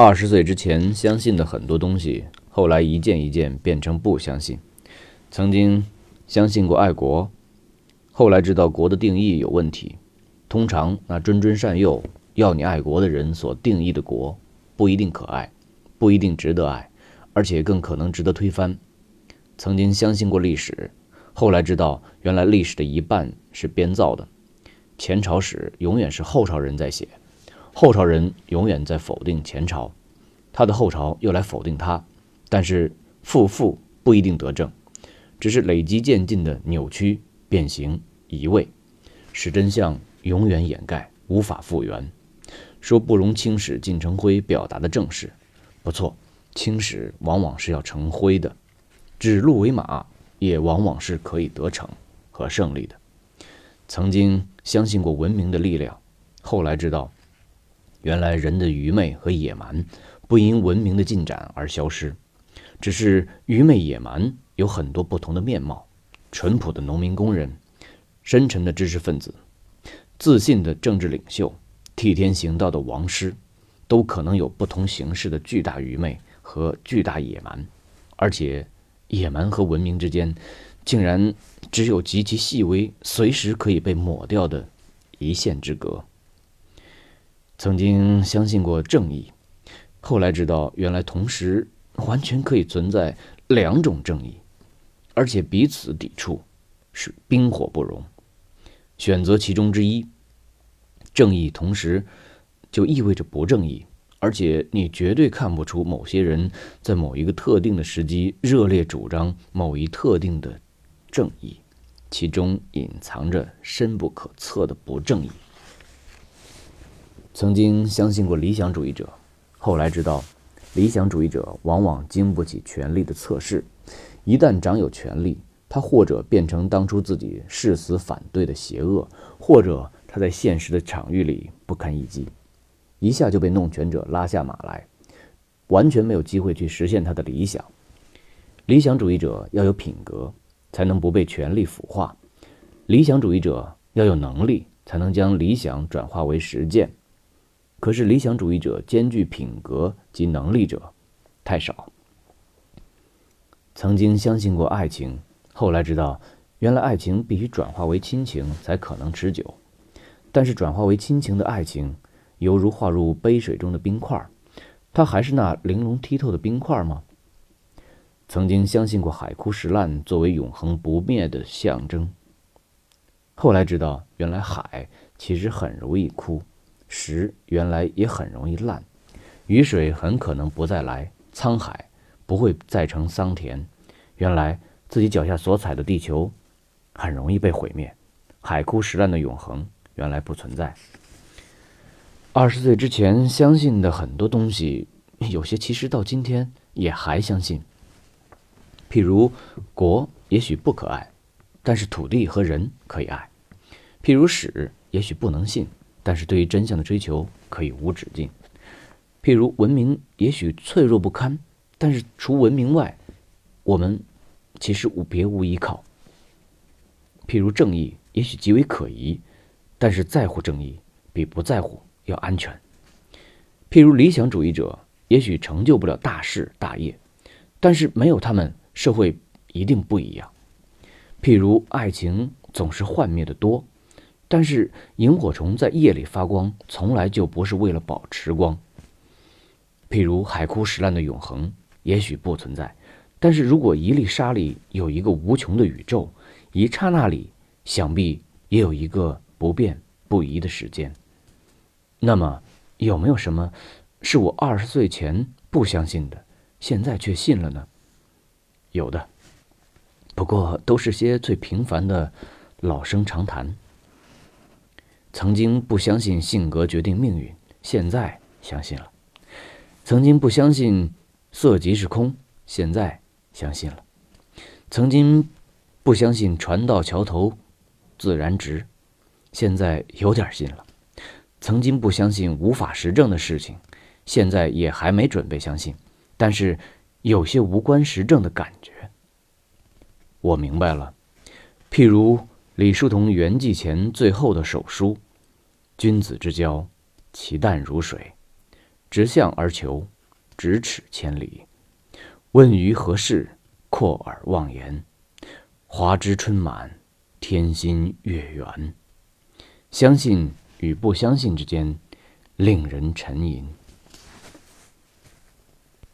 二十岁之前相信的很多东西，后来一件一件变成不相信。曾经相信过爱国，后来知道国的定义有问题。通常那谆谆善诱要你爱国的人所定义的国，不一定可爱，不一定值得爱，而且更可能值得推翻。曾经相信过历史，后来知道原来历史的一半是编造的。前朝史永远是后朝人在写。后朝人永远在否定前朝，他的后朝又来否定他，但是负负不一定得正，只是累积渐进的扭曲、变形、移位，使真相永远掩盖，无法复原。说不容青史尽成灰，表达的正是，不错，青史往往是要成灰的，指鹿为马也往往是可以得逞和胜利的。曾经相信过文明的力量，后来知道。原来人的愚昧和野蛮不因文明的进展而消失，只是愚昧野蛮有很多不同的面貌。淳朴的农民工人、深沉的知识分子、自信的政治领袖、替天行道的王师，都可能有不同形式的巨大愚昧和巨大野蛮。而且，野蛮和文明之间，竟然只有极其细微、随时可以被抹掉的一线之隔。曾经相信过正义，后来知道原来同时完全可以存在两种正义，而且彼此抵触，是冰火不容。选择其中之一，正义同时就意味着不正义，而且你绝对看不出某些人在某一个特定的时机热烈主张某一特定的正义，其中隐藏着深不可测的不正义。曾经相信过理想主义者，后来知道，理想主义者往往经不起权力的测试。一旦掌有权力，他或者变成当初自己誓死反对的邪恶，或者他在现实的场域里不堪一击，一下就被弄权者拉下马来，完全没有机会去实现他的理想。理想主义者要有品格，才能不被权力腐化；理想主义者要有能力，才能将理想转化为实践。可是理想主义者兼具品格及能力者太少。曾经相信过爱情，后来知道，原来爱情必须转化为亲情才可能持久。但是转化为亲情的爱情，犹如化入杯水中的冰块，它还是那玲珑剔透的冰块吗？曾经相信过海枯石烂作为永恒不灭的象征，后来知道，原来海其实很容易枯。石原来也很容易烂，雨水很可能不再来，沧海不会再成桑田。原来自己脚下所踩的地球很容易被毁灭，海枯石烂的永恒原来不存在。二十岁之前相信的很多东西，有些其实到今天也还相信。譬如国也许不可爱，但是土地和人可以爱；譬如史也许不能信。但是对于真相的追求可以无止境。譬如文明也许脆弱不堪，但是除文明外，我们其实无别无依靠。譬如正义也许极为可疑，但是在乎正义比不在乎要安全。譬如理想主义者也许成就不了大事大业，但是没有他们，社会一定不一样。譬如爱情总是幻灭的多。但是萤火虫在夜里发光，从来就不是为了保持光。譬如海枯石烂的永恒，也许不存在。但是如果一粒沙里有一个无穷的宇宙，一刹那里想必也有一个不变不移的时间。那么，有没有什么是我二十岁前不相信的，现在却信了呢？有的，不过都是些最平凡的老生常谈。曾经不相信性格决定命运，现在相信了；曾经不相信色即是空，现在相信了；曾经不相信船到桥头自然直，现在有点信了；曾经不相信无法实证的事情，现在也还没准备相信，但是有些无关实证的感觉，我明白了。譬如。李叔同圆寂前最后的手书：“君子之交，其淡如水；直向而求，咫尺千里。问于何事？阔耳妄言。华枝春满，天心月圆。相信与不相信之间，令人沉吟。